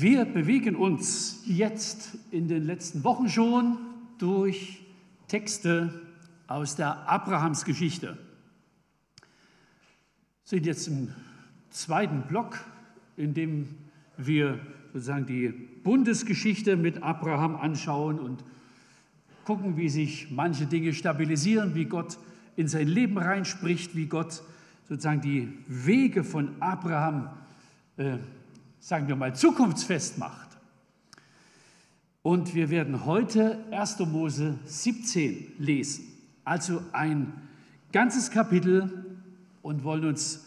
Wir bewegen uns jetzt in den letzten Wochen schon durch Texte aus der Abrahamsgeschichte. Sind jetzt im zweiten Block, in dem wir sozusagen die Bundesgeschichte mit Abraham anschauen und gucken, wie sich manche Dinge stabilisieren, wie Gott in sein Leben reinspricht, wie Gott sozusagen die Wege von Abraham äh, sagen wir mal, zukunftsfest macht. Und wir werden heute 1. Mose 17 lesen, also ein ganzes Kapitel und wollen uns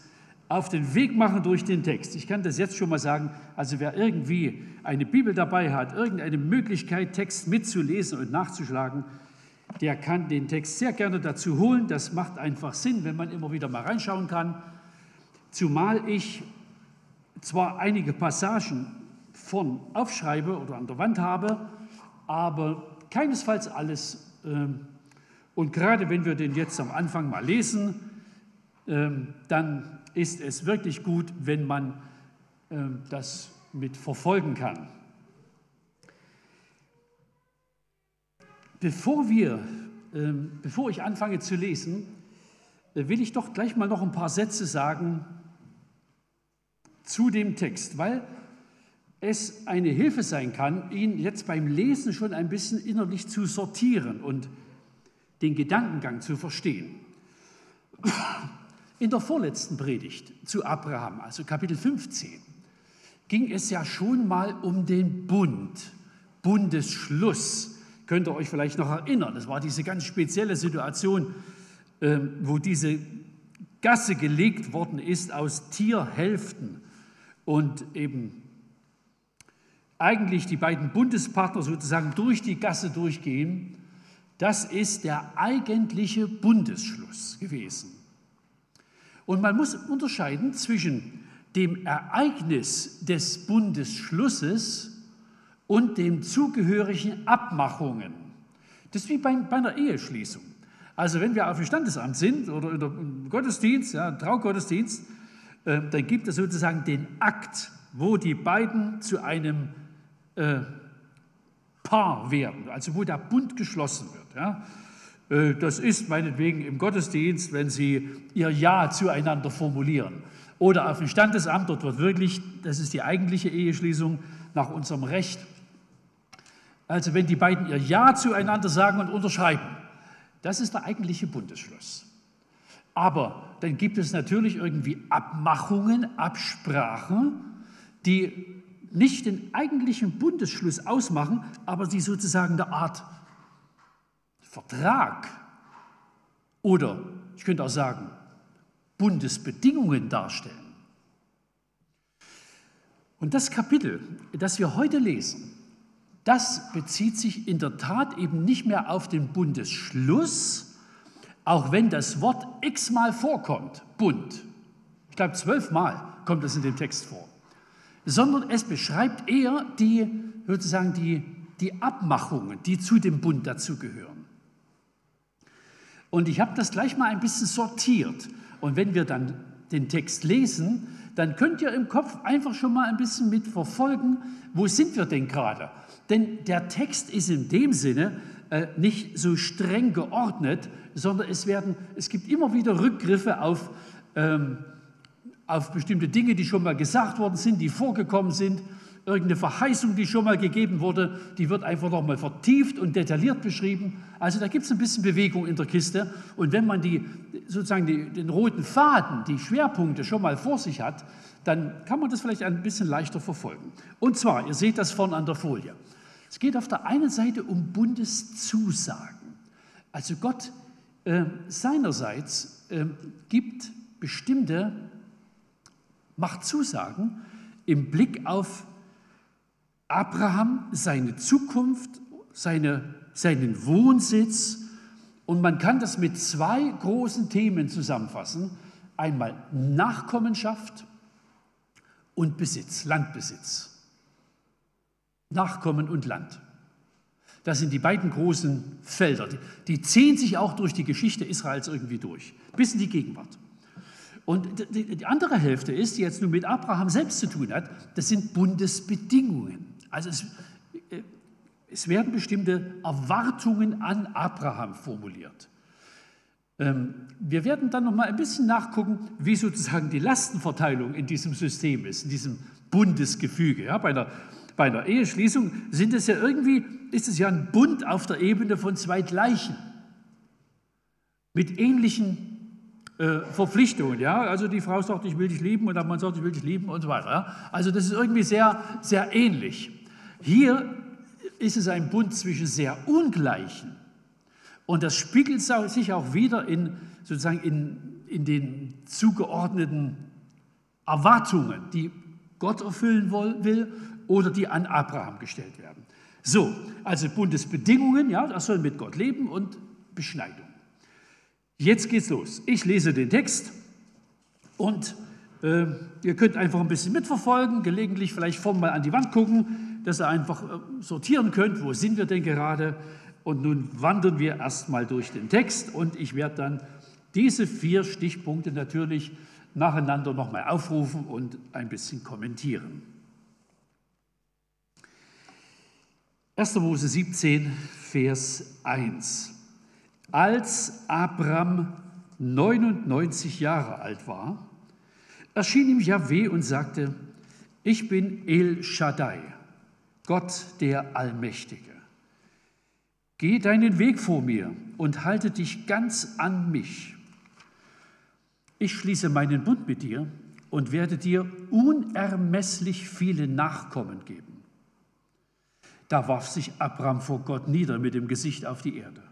auf den Weg machen durch den Text. Ich kann das jetzt schon mal sagen, also wer irgendwie eine Bibel dabei hat, irgendeine Möglichkeit, Text mitzulesen und nachzuschlagen, der kann den Text sehr gerne dazu holen. Das macht einfach Sinn, wenn man immer wieder mal reinschauen kann. Zumal ich zwar einige Passagen von aufschreibe oder an der Wand habe, aber keinesfalls alles. Ähm, und gerade wenn wir den jetzt am Anfang mal lesen, ähm, dann ist es wirklich gut, wenn man ähm, das mit verfolgen kann. Bevor wir, bevor ich anfange zu lesen, äh, will ich doch gleich mal noch ein paar Sätze sagen zu dem Text, weil es eine Hilfe sein kann, ihn jetzt beim Lesen schon ein bisschen innerlich zu sortieren und den Gedankengang zu verstehen. In der vorletzten Predigt zu Abraham, also Kapitel 15, ging es ja schon mal um den Bund, Bundesschluss. Könnt ihr euch vielleicht noch erinnern? Das war diese ganz spezielle Situation, ähm, wo diese Gasse gelegt worden ist aus Tierhälften und eben eigentlich die beiden Bundespartner sozusagen durch die Gasse durchgehen, das ist der eigentliche Bundesschluss gewesen. Und man muss unterscheiden zwischen dem Ereignis des Bundesschlusses und den zugehörigen Abmachungen. Das ist wie bei, bei einer Eheschließung. Also wenn wir auf dem Standesamt sind oder im Gottesdienst, ja, Traugottesdienst, äh, dann gibt es sozusagen den Akt, wo die beiden zu einem äh, Paar werden, also wo der Bund geschlossen wird. Ja. Äh, das ist meinetwegen im Gottesdienst, wenn sie ihr Ja zueinander formulieren. Oder auf dem Standesamt, dort wird wirklich, das ist die eigentliche Eheschließung nach unserem Recht. Also wenn die beiden ihr Ja zueinander sagen und unterschreiben, das ist der eigentliche Bundesschluss. Aber dann gibt es natürlich irgendwie Abmachungen, Absprachen, die nicht den eigentlichen Bundesschluss ausmachen, aber die sozusagen eine Art Vertrag oder ich könnte auch sagen Bundesbedingungen darstellen. Und das Kapitel, das wir heute lesen, das bezieht sich in der Tat eben nicht mehr auf den Bundesschluss, auch wenn das Wort x-mal vorkommt, Bund, ich glaube zwölfmal kommt das in dem Text vor, sondern es beschreibt eher die, sozusagen die, die Abmachungen, die zu dem Bund dazugehören. Und ich habe das gleich mal ein bisschen sortiert. Und wenn wir dann den Text lesen, dann könnt ihr im Kopf einfach schon mal ein bisschen mit verfolgen, wo sind wir denn gerade? Denn der Text ist in dem Sinne äh, nicht so streng geordnet, sondern es, werden, es gibt immer wieder Rückgriffe auf, ähm, auf bestimmte Dinge, die schon mal gesagt worden sind, die vorgekommen sind. Irgendeine Verheißung, die schon mal gegeben wurde, die wird einfach nochmal vertieft und detailliert beschrieben. Also da gibt es ein bisschen Bewegung in der Kiste. Und wenn man die, sozusagen die, den roten Faden, die Schwerpunkte schon mal vor sich hat, dann kann man das vielleicht ein bisschen leichter verfolgen. Und zwar, ihr seht das vorne an der Folie. Es geht auf der einen Seite um Bundeszusagen. Also Gott äh, seinerseits äh, gibt bestimmte, macht Zusagen im Blick auf Abraham, seine Zukunft, seine, seinen Wohnsitz. Und man kann das mit zwei großen Themen zusammenfassen. Einmal Nachkommenschaft und Besitz, Landbesitz. Nachkommen und Land. Das sind die beiden großen Felder. Die, ziehen sich auch durch die Geschichte Israels irgendwie durch, bis in die Gegenwart. Und die andere Hälfte ist, die jetzt nur mit Abraham selbst zu tun hat, das sind Bundesbedingungen. Also es, äh, es werden bestimmte Erwartungen an Abraham formuliert. Ähm, wir werden dann noch mal ein bisschen nachgucken, wie sozusagen die Lastenverteilung in diesem System ist, in diesem Bundesgefüge. Ja, bei, einer, bei einer Eheschließung sind es ja irgendwie, ist es ja ein Bund auf der Ebene von zwei Gleichen mit ähnlichen äh, Verpflichtungen. Ja? Also die Frau sagt, ich will dich lieben und der Mann sagt, ich will dich lieben und so weiter. Ja? Also das ist irgendwie sehr, sehr ähnlich. Hier ist es ein Bund zwischen sehr Ungleichen. Und das spiegelt sich auch wieder in, sozusagen in, in den zugeordneten Erwartungen, die Gott erfüllen will oder die an Abraham gestellt werden. So, also Bundesbedingungen, ja, das soll mit Gott leben und Beschneidung. Jetzt geht's los. Ich lese den Text und äh, ihr könnt einfach ein bisschen mitverfolgen, gelegentlich vielleicht vorne mal an die Wand gucken, dass ihr einfach äh, sortieren könnt, wo sind wir denn gerade. Und nun wandern wir erstmal durch den Text und ich werde dann diese vier Stichpunkte natürlich nacheinander nochmal aufrufen und ein bisschen kommentieren. 1. Mose 17, Vers 1. Als Abram 99 Jahre alt war, erschien ihm Yahweh und sagte, ich bin El Shaddai, Gott der Allmächtige. Geh deinen Weg vor mir und halte dich ganz an mich. Ich schließe meinen Bund mit dir und werde dir unermesslich viele Nachkommen geben. Da warf sich Abraham vor Gott nieder mit dem Gesicht auf die Erde.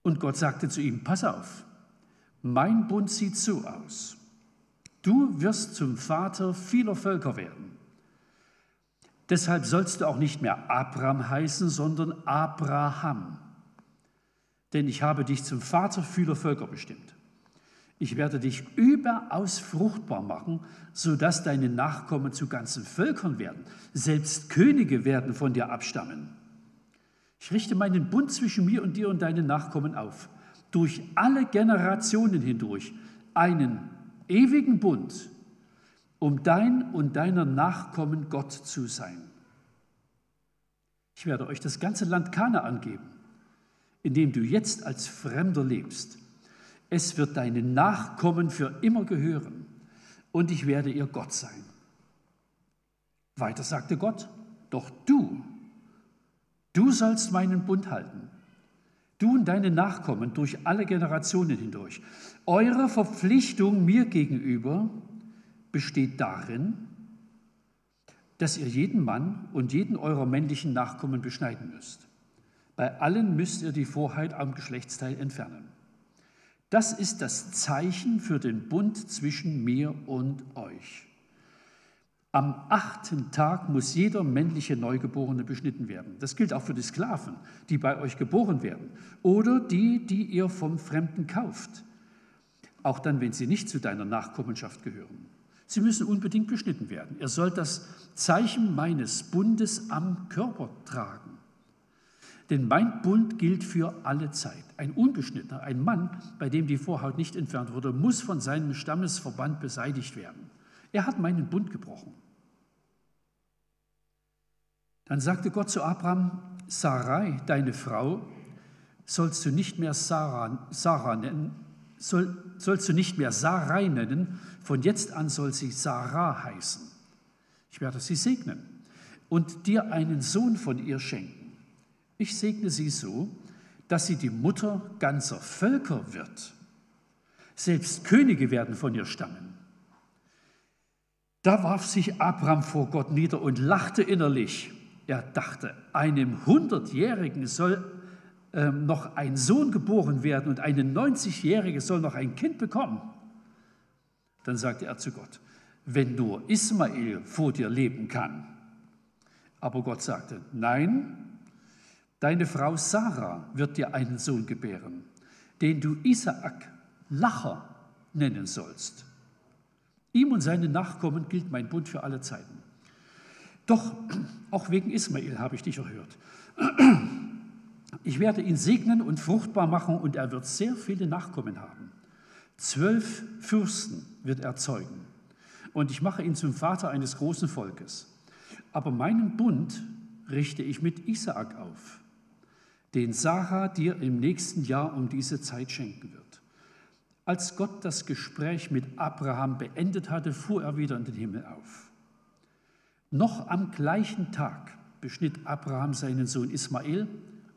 Und Gott sagte zu ihm, pass auf, mein Bund sieht so aus. Du wirst zum Vater vieler Völker werden. Deshalb sollst du auch nicht mehr Abraham heißen, sondern Abraham. Denn ich habe dich zum Vater vieler Völker bestimmt. Ich werde dich überaus fruchtbar machen, sodass deine Nachkommen zu ganzen Völkern werden. Selbst Könige werden von dir abstammen. Ich richte meinen Bund zwischen mir und dir und deinen Nachkommen auf, durch alle Generationen hindurch, einen ewigen Bund, um dein und deiner Nachkommen Gott zu sein. Ich werde euch das ganze Land Kanaan geben, in dem du jetzt als Fremder lebst. Es wird deinen Nachkommen für immer gehören und ich werde ihr Gott sein. Weiter sagte Gott, doch du Du sollst meinen Bund halten, du und deine Nachkommen durch alle Generationen hindurch. Eure Verpflichtung mir gegenüber besteht darin, dass ihr jeden Mann und jeden eurer männlichen Nachkommen beschneiden müsst. Bei allen müsst ihr die Vorheit am Geschlechtsteil entfernen. Das ist das Zeichen für den Bund zwischen mir und euch. Am achten Tag muss jeder männliche Neugeborene beschnitten werden. Das gilt auch für die Sklaven, die bei euch geboren werden oder die, die ihr vom Fremden kauft. Auch dann, wenn sie nicht zu deiner Nachkommenschaft gehören. Sie müssen unbedingt beschnitten werden. Ihr sollt das Zeichen meines Bundes am Körper tragen. Denn mein Bund gilt für alle Zeit. Ein Unbeschnittener, ein Mann, bei dem die Vorhaut nicht entfernt wurde, muss von seinem Stammesverband beseitigt werden. Er hat meinen Bund gebrochen. Dann sagte Gott zu Abraham, Sarai, deine Frau, sollst du nicht mehr Sarah, Sarah nennen, soll, sollst du nicht mehr Sarai nennen, von jetzt an soll sie Sarah heißen. Ich werde sie segnen und dir einen Sohn von ihr schenken. Ich segne sie so, dass sie die Mutter ganzer Völker wird. Selbst Könige werden von ihr stammen. Da warf sich Abraham vor Gott nieder und lachte innerlich. Er dachte, einem Hundertjährigen soll ähm, noch ein Sohn geboren werden und eine 90-Jährige soll noch ein Kind bekommen. Dann sagte er zu Gott, wenn nur Ismael vor dir leben kann. Aber Gott sagte, nein, deine Frau Sarah wird dir einen Sohn gebären, den du Isaak Lacher nennen sollst. Ihm und seinen Nachkommen gilt mein Bund für alle Zeiten. Doch auch wegen Ismael habe ich dich erhört. Ich werde ihn segnen und fruchtbar machen und er wird sehr viele Nachkommen haben. Zwölf Fürsten wird er zeugen. Und ich mache ihn zum Vater eines großen Volkes. Aber meinen Bund richte ich mit Isaak auf, den Sarah dir im nächsten Jahr um diese Zeit schenken wird. Als Gott das Gespräch mit Abraham beendet hatte, fuhr er wieder in den Himmel auf. Noch am gleichen Tag beschnitt Abraham seinen Sohn Ismael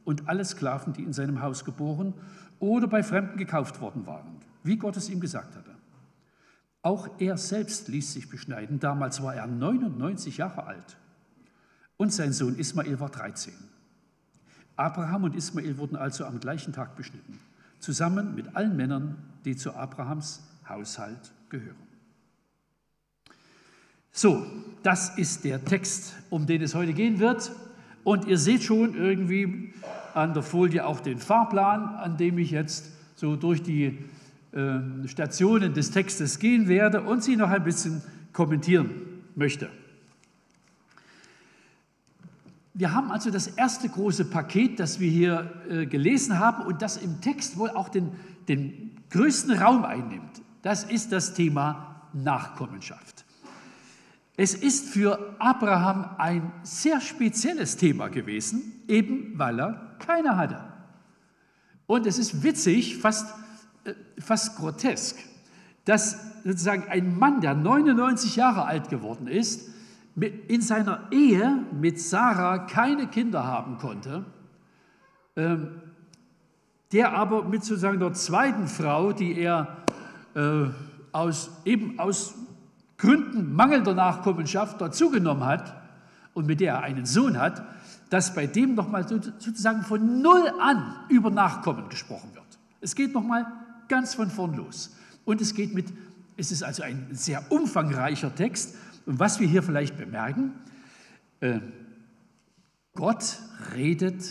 und alle Sklaven, die in seinem Haus geboren oder bei Fremden gekauft worden waren, wie Gott es ihm gesagt hatte. Auch er selbst ließ sich beschneiden. Damals war er 99 Jahre alt und sein Sohn Ismael war 13. Abraham und Ismael wurden also am gleichen Tag beschnitten, zusammen mit allen Männern, die zu Abrahams Haushalt gehören. So, das ist der Text, um den es heute gehen wird. Und ihr seht schon irgendwie an der Folie auch den Fahrplan, an dem ich jetzt so durch die äh, Stationen des Textes gehen werde und sie noch ein bisschen kommentieren möchte. Wir haben also das erste große Paket, das wir hier äh, gelesen haben und das im Text wohl auch den, den größten Raum einnimmt. Das ist das Thema Nachkommenschaft. Es ist für Abraham ein sehr spezielles Thema gewesen, eben weil er keine hatte. Und es ist witzig, fast, äh, fast grotesk, dass sozusagen ein Mann, der 99 Jahre alt geworden ist, in seiner Ehe mit Sarah keine Kinder haben konnte, ähm, der aber mit sozusagen der zweiten Frau, die er äh, aus, eben aus Gründen mangelnder Nachkommenschaft dazugenommen hat und mit der er einen Sohn hat, dass bei dem nochmal sozusagen von Null an über Nachkommen gesprochen wird. Es geht nochmal ganz von vorn los. Und es geht mit, es ist also ein sehr umfangreicher Text und was wir hier vielleicht bemerken, äh, Gott redet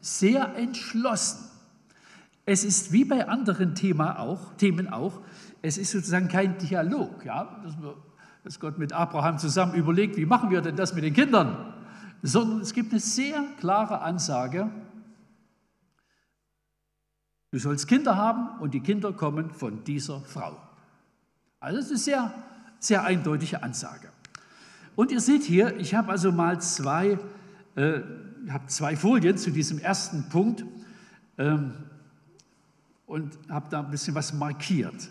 sehr entschlossen. Es ist wie bei anderen Thema auch, Themen auch, es ist sozusagen kein Dialog, ja, dass, dass Gott mit Abraham zusammen überlegt, wie machen wir denn das mit den Kindern, sondern es gibt eine sehr klare Ansage, du sollst Kinder haben und die Kinder kommen von dieser Frau. Also es ist eine sehr, sehr eindeutige Ansage. Und ihr seht hier, ich habe also mal zwei, äh, habe zwei Folien zu diesem ersten Punkt ähm, und habe da ein bisschen was markiert.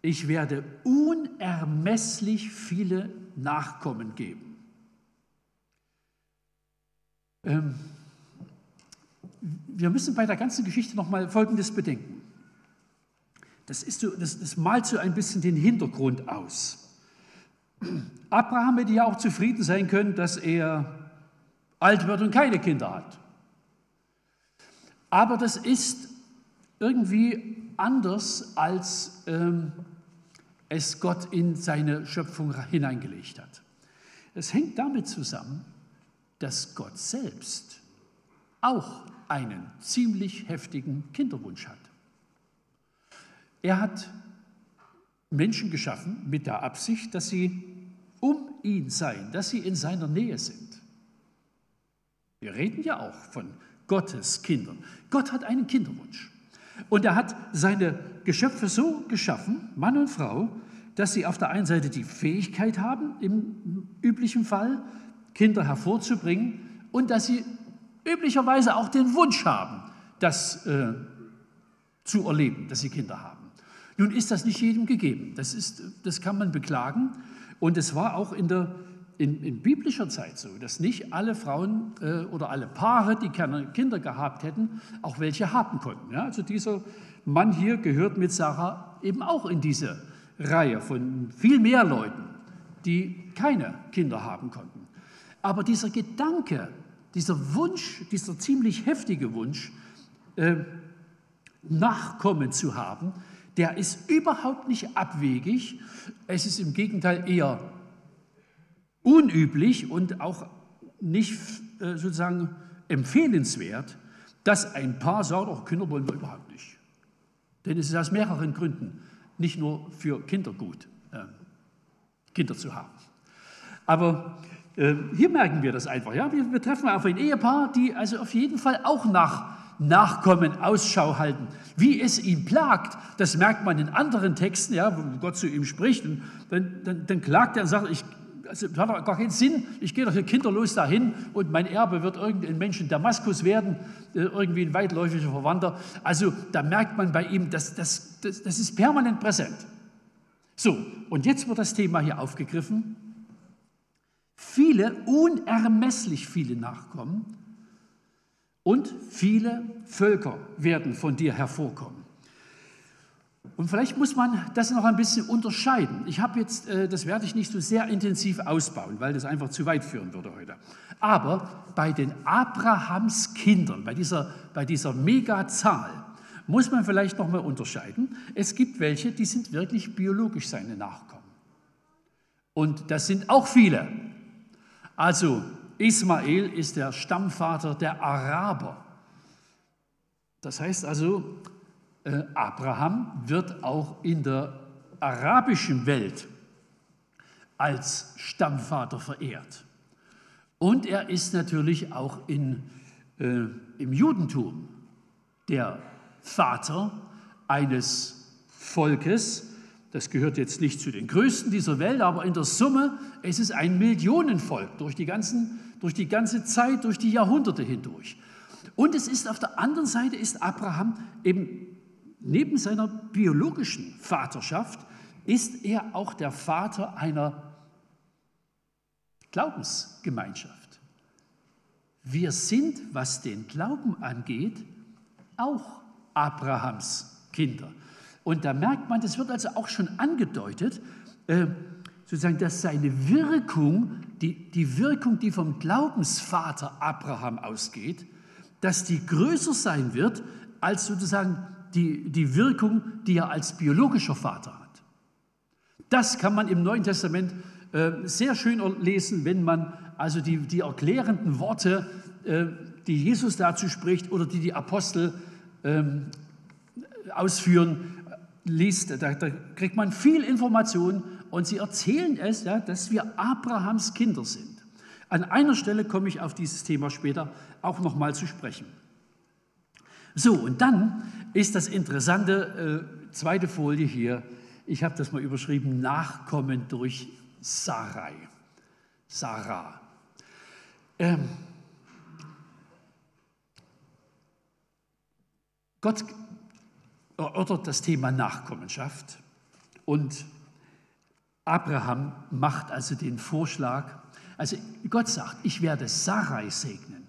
Ich werde unermesslich viele Nachkommen geben. Ähm, wir müssen bei der ganzen Geschichte noch mal Folgendes bedenken. Das, ist so, das, das malt so ein bisschen den Hintergrund aus. Abraham hätte ja auch zufrieden sein können, dass er alt wird und keine Kinder hat. Aber das ist irgendwie anders, als ähm, es Gott in seine Schöpfung hineingelegt hat. Es hängt damit zusammen, dass Gott selbst auch einen ziemlich heftigen Kinderwunsch hat. Er hat Menschen geschaffen mit der Absicht, dass sie um ihn sein, dass sie in seiner Nähe sind. Wir reden ja auch von Gottes Kindern. Gott hat einen Kinderwunsch. Und er hat seine Geschöpfe so geschaffen, Mann und Frau, dass sie auf der einen Seite die Fähigkeit haben, im üblichen Fall Kinder hervorzubringen und dass sie üblicherweise auch den Wunsch haben, das äh, zu erleben, dass sie Kinder haben. Nun ist das nicht jedem gegeben. Das, ist, das kann man beklagen. Und es war auch in, der, in, in biblischer Zeit so, dass nicht alle Frauen äh, oder alle Paare, die keine Kinder gehabt hätten, auch welche haben konnten. Ja? Also dieser Mann hier gehört mit Sarah eben auch in diese Reihe von viel mehr Leuten, die keine Kinder haben konnten. Aber dieser Gedanke, dieser Wunsch, dieser ziemlich heftige Wunsch, äh, Nachkommen zu haben, der ist überhaupt nicht abwegig. Es ist im Gegenteil eher unüblich und auch nicht äh, sozusagen empfehlenswert, dass ein Paar sagt, auch Kinder wollen wir überhaupt nicht. Denn es ist aus mehreren Gründen nicht nur für Kinder gut, äh, Kinder zu haben. Aber äh, hier merken wir das einfach. Ja? Wir, wir treffen auf ein Ehepaar, die also auf jeden Fall auch nach Nachkommen Ausschau halten. Wie es ihn plagt, das merkt man in anderen Texten, ja, wo Gott zu ihm spricht. Und dann, dann, dann klagt er und sagt, ich, also, das hat doch gar keinen Sinn, ich gehe doch hier kinderlos dahin und mein Erbe wird irgendein Mensch in Damaskus werden, äh, irgendwie ein weitläufiger Verwandter. Also da merkt man bei ihm, das, das, das, das ist permanent präsent. So, und jetzt wird das Thema hier aufgegriffen. Viele, unermesslich viele Nachkommen und viele Völker werden von dir hervorkommen. Und vielleicht muss man das noch ein bisschen unterscheiden. Ich habe jetzt, äh, das werde ich nicht so sehr intensiv ausbauen, weil das einfach zu weit führen würde heute. Aber bei den Abrahams Kindern, bei dieser, bei dieser Megazahl, muss man vielleicht noch mal unterscheiden. Es gibt welche, die sind wirklich biologisch seine Nachkommen. Und das sind auch viele. Also Ismael ist der Stammvater der Araber. Das heißt also, äh, Abraham wird auch in der arabischen Welt als Stammvater verehrt. Und er ist natürlich auch in, äh, im Judentum der Vater eines Volkes. Das gehört jetzt nicht zu den größten dieser Welt, aber in der Summe es ist ein Millionenvolk durch die, ganzen, durch die ganze Zeit, durch die Jahrhunderte hindurch. Und es ist auf der anderen Seite ist Abraham eben neben seiner biologischen Vaterschaft ist er auch der Vater einer Glaubensgemeinschaft. Wir sind, was den Glauben angeht, auch Abrahams Kinder. Und da merkt man, das wird also auch schon angedeutet, äh, sozusagen, dass seine Wirkung, die, die Wirkung, die vom Glaubensvater Abraham ausgeht, dass die größer sein wird als sozusagen die, die Wirkung, die er als biologischer Vater hat. Das kann man im Neuen Testament äh, sehr schön lesen, wenn man also die, die erklärenden Worte, äh, die Jesus dazu spricht oder die die Apostel ähm, ausführen, liest, da, da, kriegt man viel Information und sie erzählen es, ja, dass wir Abrahams Kinder sind. An einer Stelle komme ich auf dieses Thema später auch nochmal zu sprechen. So, und dann ist das interessante äh, zweite Folie hier. Ich habe das mal überschrieben: Nachkommen durch Sarai. Sarah. Ähm, Gott erörtert das Thema Nachkommenschaft und Abraham macht also den Vorschlag, also Gott sagt, ich werde Sarai segnen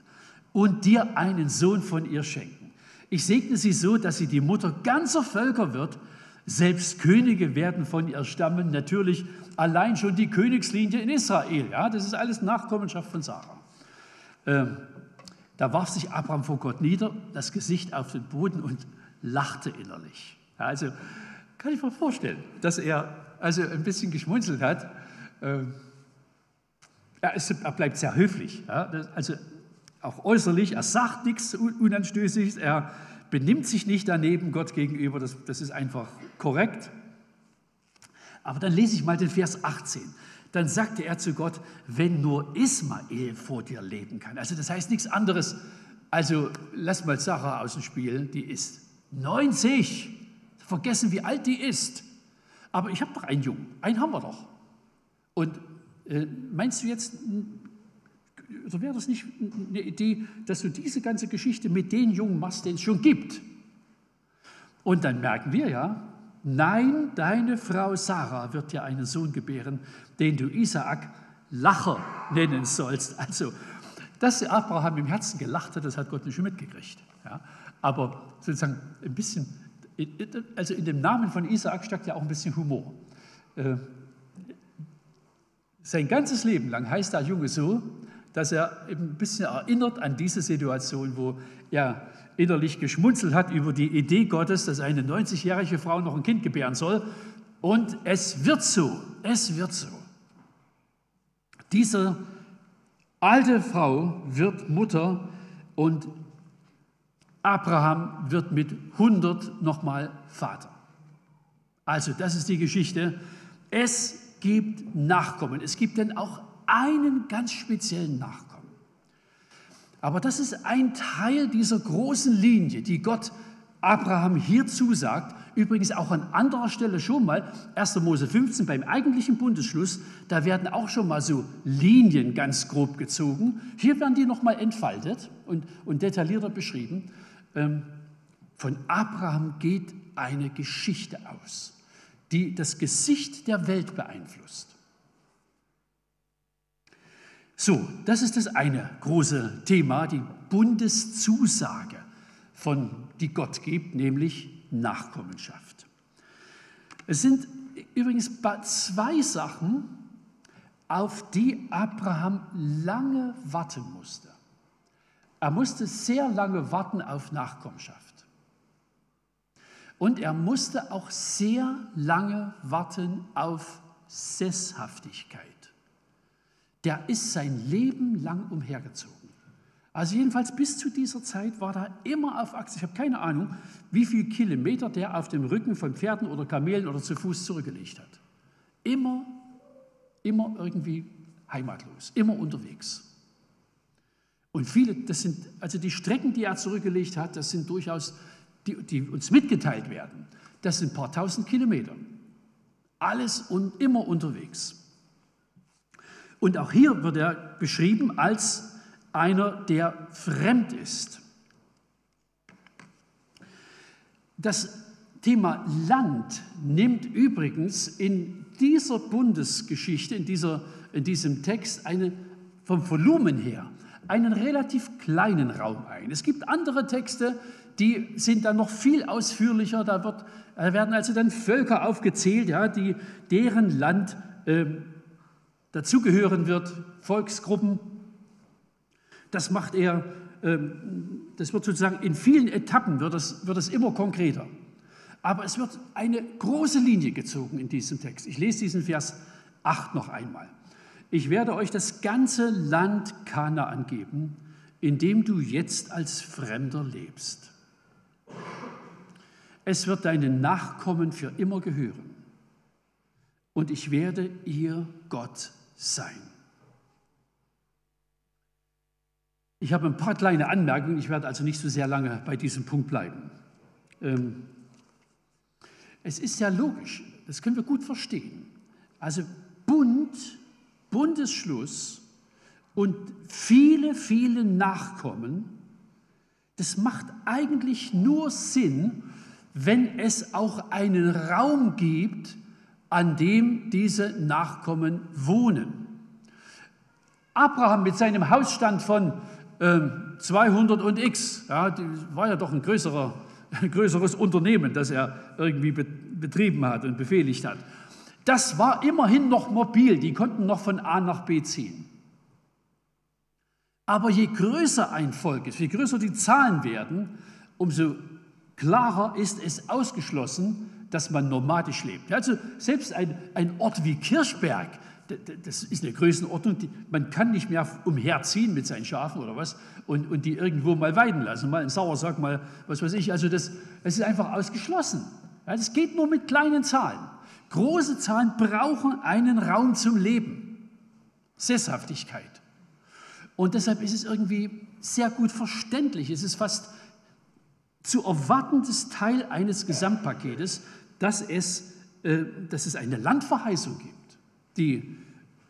und dir einen Sohn von ihr schenken. Ich segne sie so, dass sie die Mutter ganzer Völker wird. Selbst Könige werden von ihr stammen. Natürlich allein schon die Königslinie in Israel. Ja, das ist alles Nachkommenschaft von Sarah. Ähm, da warf sich Abraham vor Gott nieder, das Gesicht auf den Boden und lachte innerlich. Also kann ich mir vorstellen, dass er also ein bisschen geschmunzelt hat. Ähm, er bleibt sehr höflich. Also auch äußerlich, er sagt nichts Unanstößiges, er benimmt sich nicht daneben Gott gegenüber, das, das ist einfach korrekt. Aber dann lese ich mal den Vers 18 dann sagte er zu Gott, wenn nur Ismael vor dir leben kann. Also das heißt nichts anderes. Also lass mal Sarah aus dem Spiel, die ist 90. Vergessen, wie alt die ist. Aber ich habe doch einen Jungen, einen haben wir doch. Und äh, meinst du jetzt, oder wäre das nicht eine Idee, dass du diese ganze Geschichte mit den Jungen machst, den es schon gibt? Und dann merken wir ja, Nein, deine Frau Sarah wird dir einen Sohn gebären, den du Isaak Lacher nennen sollst. Also, dass Abraham im Herzen gelacht hat, das hat Gott nicht schon mitgekriegt. Ja? Aber sozusagen ein bisschen, also in dem Namen von Isaak steckt ja auch ein bisschen Humor. Äh, sein ganzes Leben lang heißt der Junge so, dass er ein bisschen erinnert an diese Situation, wo er innerlich geschmunzelt hat über die Idee Gottes, dass eine 90-jährige Frau noch ein Kind gebären soll. Und es wird so, es wird so. Diese alte Frau wird Mutter und Abraham wird mit 100 nochmal Vater. Also das ist die Geschichte. Es gibt Nachkommen. Es gibt dann auch einen ganz speziellen Nachkommen. Aber das ist ein Teil dieser großen Linie, die Gott Abraham hier zusagt. Übrigens auch an anderer Stelle schon mal, 1. Mose 15 beim eigentlichen Bundesschluss, da werden auch schon mal so Linien ganz grob gezogen. Hier werden die nochmal entfaltet und, und detaillierter beschrieben. Ähm, von Abraham geht eine Geschichte aus, die das Gesicht der Welt beeinflusst. So, das ist das eine große Thema, die Bundeszusage, von, die Gott gibt, nämlich Nachkommenschaft. Es sind übrigens zwei Sachen, auf die Abraham lange warten musste. Er musste sehr lange warten auf Nachkommenschaft. Und er musste auch sehr lange warten auf Sesshaftigkeit der ist sein Leben lang umhergezogen. Also jedenfalls bis zu dieser Zeit war er immer auf Achse. Ich habe keine Ahnung, wie viele Kilometer der auf dem Rücken von Pferden oder Kamelen oder zu Fuß zurückgelegt hat. Immer, immer irgendwie heimatlos, immer unterwegs. Und viele, das sind, also die Strecken, die er zurückgelegt hat, das sind durchaus, die, die uns mitgeteilt werden, das sind ein paar tausend Kilometer. Alles und immer unterwegs. Und auch hier wird er beschrieben als einer, der fremd ist. Das Thema Land nimmt übrigens in dieser Bundesgeschichte, in, dieser, in diesem Text, eine, vom Volumen her einen relativ kleinen Raum ein. Es gibt andere Texte, die sind dann noch viel ausführlicher. Da, wird, werden also dann Völker aufgezählt, ja, die, deren Land äh, dazugehören wird, Volksgruppen. Das macht er, ähm, das wird sozusagen in vielen Etappen wird es, wird es immer konkreter. Aber es wird eine große Linie gezogen in diesem Text. Ich lese diesen Vers 8 noch einmal. Ich werde euch das ganze Land Kanaan geben, in dem du jetzt als Fremder lebst. Es wird deinen Nachkommen für immer gehören. Und ich werde ihr Gott sein. Ich habe ein paar kleine Anmerkungen, ich werde also nicht so sehr lange bei diesem Punkt bleiben. Ähm, es ist ja logisch, das können wir gut verstehen. Also Bund, Bundesschluss und viele, viele Nachkommen, das macht eigentlich nur Sinn, wenn es auch einen Raum gibt, an dem diese Nachkommen wohnen. Abraham mit seinem Hausstand von äh, 200 und x, ja, war ja doch ein, größerer, ein größeres Unternehmen, das er irgendwie betrieben hat und befehligt hat. Das war immerhin noch mobil, die konnten noch von A nach B ziehen. Aber je größer ein Volk ist, je größer die Zahlen werden, umso klarer ist es ausgeschlossen, dass man nomadisch lebt. Also selbst ein, ein Ort wie Kirchberg, das ist eine Größenordnung, die, man kann nicht mehr umherziehen mit seinen Schafen oder was und, und die irgendwo mal weiden lassen, mal in Sauersack, mal was weiß ich. Also das, das ist einfach ausgeschlossen. Ja, das geht nur mit kleinen Zahlen. Große Zahlen brauchen einen Raum zum Leben, Sesshaftigkeit. Und deshalb ist es irgendwie sehr gut verständlich. Es ist fast zu erwartendes Teil eines Gesamtpaketes, dass es, äh, dass es eine Landverheißung gibt, die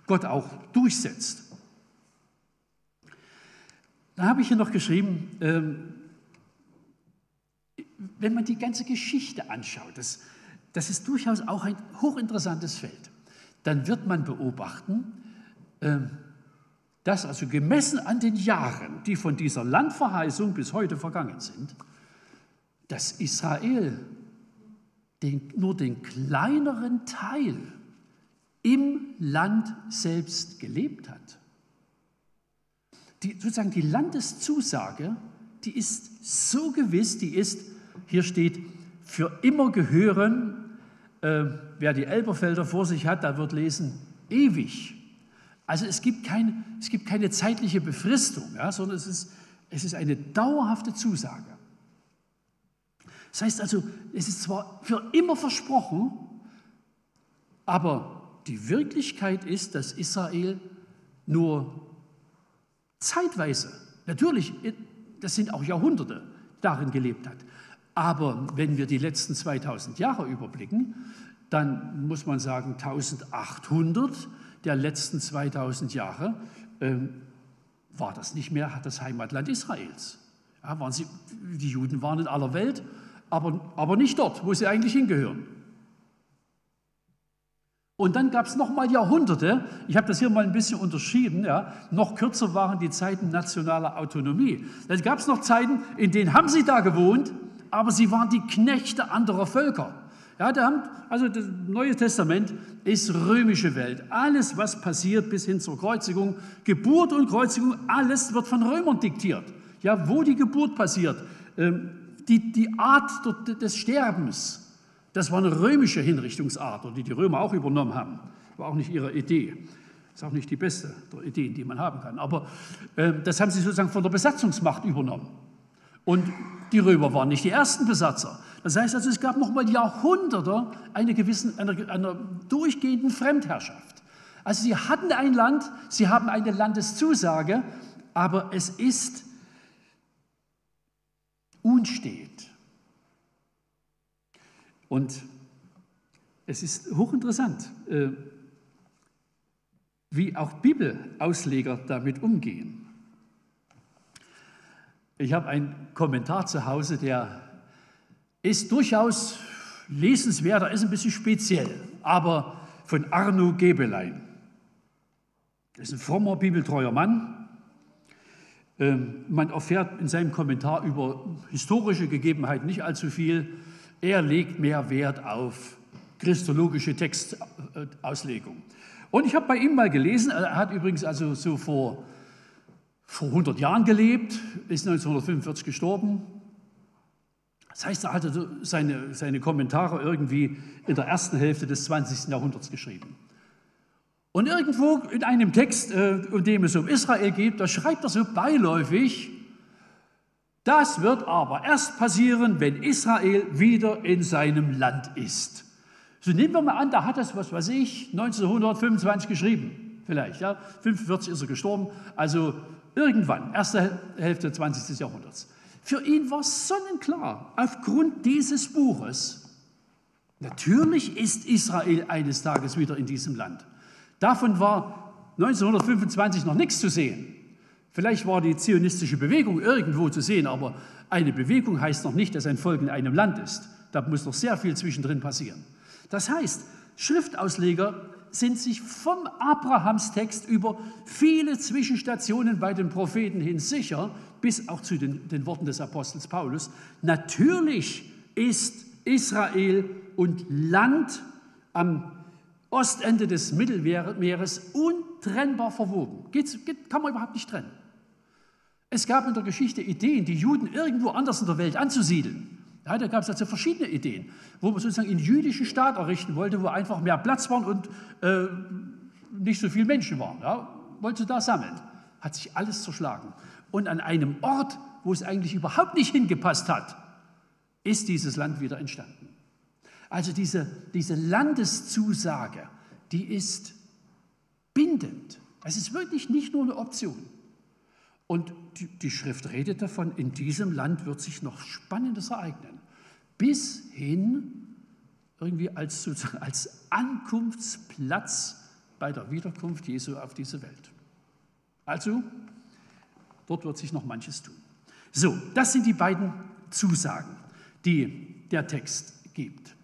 Gott auch durchsetzt. Da habe ich hier noch geschrieben, ähm, wenn man die ganze Geschichte anschaut, das, das ist durchaus auch ein hochinteressantes Feld, dann wird man beobachten, ähm, dass also gemessen an den Jahren, die von dieser Landverheißung bis heute vergangen sind, dass Israel den, nur den kleineren Teil im Land selbst gelebt hat. Die, sozusagen die Landeszusage, die ist so gewiss, die ist, hier steht, für immer gehören, äh, wer die Elberfelder vor sich hat, da wird lesen, ewig. Also es gibt, kein, es gibt keine zeitliche Befristung, ja, sondern es ist, es ist eine dauerhafte Zusage. Das heißt also, es ist zwar für immer versprochen, aber die Wirklichkeit ist, dass Israel nur zeitweise Natürlich, das sind auch Jahrhunderte, darin gelebt hat. Aber wenn wir die letzten 2000 Jahre überblicken, dann muss man sagen, 1800 der letzten 2000 Jahre äh, war das nicht mehr das Heimatland Israels. Ja, waren sie, die Juden waren in aller Welt, aber, aber nicht dort, wo sie eigentlich hingehören. Und dann gab es noch mal Jahrhunderte, ich habe das hier mal ein bisschen unterschieden, ja, noch kürzer waren die Zeiten nationaler Autonomie. Dann gab es noch Zeiten, in denen haben sie da gewohnt, aber sie waren die Knechte anderer Völker. Ja, da haben, also das Neue Testament ist römische Welt. Alles, was passiert bis hin zur Kreuzigung, Geburt und Kreuzigung, alles wird von Römern diktiert. Ja, wo die Geburt passiert, ähm, die, die Art des Sterbens, das war eine römische Hinrichtungsart, die die Römer auch übernommen haben. War auch nicht ihre Idee. Ist auch nicht die beste der Ideen, die man haben kann. Aber äh, das haben sie sozusagen von der Besatzungsmacht übernommen. Und die Römer waren nicht die ersten Besatzer. Das heißt also, es gab noch mal Jahrhunderte einer, gewissen, einer, einer durchgehenden Fremdherrschaft. Also sie hatten ein Land, sie haben eine Landeszusage, aber es ist unstet. Und es ist hochinteressant, äh, wie auch Bibelausleger damit umgehen. Ich habe einen Kommentar zu Hause, der ist durchaus lesenswert, er ist ein bisschen speziell, aber von Arno Gebelein. Das ist ein frommer, bibeltreuer Mann. Ähm, man erfährt in seinem Kommentar über historische Gegebenheiten nicht allzu viel. Er legt mehr Wert auf christologische Textauslegung. Und ich habe bei ihm mal gelesen, er hat übrigens also so vor, vor 100 Jahren gelebt, ist 1945 gestorben. Das heißt, er hatte seine, seine Kommentare irgendwie in der ersten Hälfte des 20. Jahrhunderts geschrieben. Und irgendwo in einem Text, äh, in dem es um Israel geht, da schreibt er so beiläufig, das wird aber erst passieren, wenn Israel wieder in seinem Land ist. So nehmen wir mal an, da hat es, was weiß ich, 1925 geschrieben, vielleicht, ja, 45 ist er gestorben, also irgendwann, erste Hälfte des 20. Jahrhunderts. Für ihn war sonnenklar, aufgrund dieses Buches, natürlich ist Israel eines Tages wieder in diesem Land. Davon war 1925 noch nichts zu sehen. Vielleicht war die zionistische Bewegung irgendwo zu sehen, aber eine Bewegung heißt noch nicht, dass ein Volk in einem Land ist. Da muss noch sehr viel zwischendrin passieren. Das heißt, Schriftausleger sind sich vom Abrahamstext über viele Zwischenstationen bei den Propheten hin sicher, bis auch zu den, den Worten des Apostels Paulus, natürlich ist Israel und Land am Ostende des Mittelmeeres untrennbar verwoben. Geht's, geht, kann man überhaupt nicht trennen. Es gab in der Geschichte Ideen, die Juden irgendwo anders in der Welt anzusiedeln. Ja, da gab es also verschiedene Ideen, wo man sozusagen einen jüdischen Staat errichten wollte, wo einfach mehr Platz war und äh, nicht so viele Menschen waren. Ja, wollte da sammeln. Hat sich alles zerschlagen. Und an einem Ort, wo es eigentlich überhaupt nicht hingepasst hat, ist dieses Land wieder entstanden. Also diese, diese Landeszusage, die ist bindend. Es ist wirklich nicht nur eine Option. Und die, die Schrift redet davon, in diesem Land wird sich noch Spannendes ereignen. Bis hin irgendwie als, als Ankunftsplatz bei der Wiederkunft Jesu auf diese Welt. Also, dort wird sich noch manches tun. So, das sind die beiden Zusagen, die der Text gibt,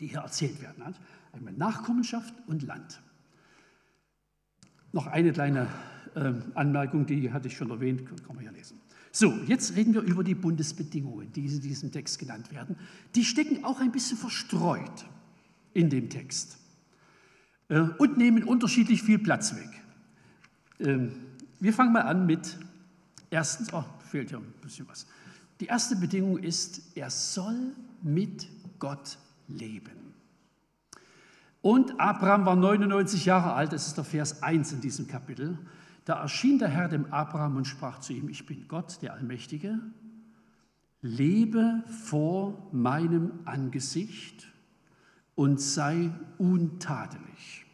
die hier erzählt werden. Einmal Nachkommenschaft und Land. Noch eine kleine Anmerkung, die hatte ich schon erwähnt, kann man ja lesen. So, jetzt reden wir über die Bundesbedingungen, die in diesem Text genannt werden. Die stecken auch ein bisschen verstreut in dem Text äh, und nehmen unterschiedlich viel Platz weg. Ähm, wir fangen mal an mit erstens, oh, fehlt hier ein bisschen was. Die erste Bedingung ist, er soll mit Gott leben. Und Abraham war 99 Jahre alt, das ist der Vers 1 in diesem Kapitel. Da erschien der Herr dem Abraham und sprach zu ihm, ich bin Gott, der Allmächtige, lebe vor meinem Angesicht und sei untadelig.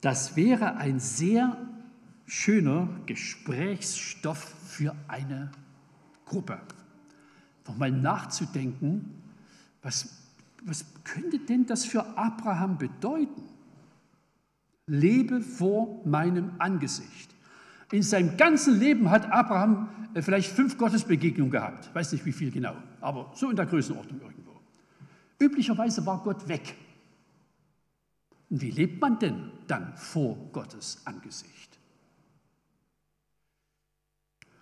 Das wäre ein sehr schöner Gesprächsstoff für eine Gruppe. Nochmal nachzudenken, was, was könnte denn das für Abraham bedeuten? Lebe vor meinem Angesicht. In seinem ganzen Leben hat Abraham äh, vielleicht fünf Gottesbegegnungen gehabt. Weiß nicht, wie viel genau, aber so in der Größenordnung irgendwo. Üblicherweise war Gott weg. Und wie lebt man denn dann vor Gottes Angesicht?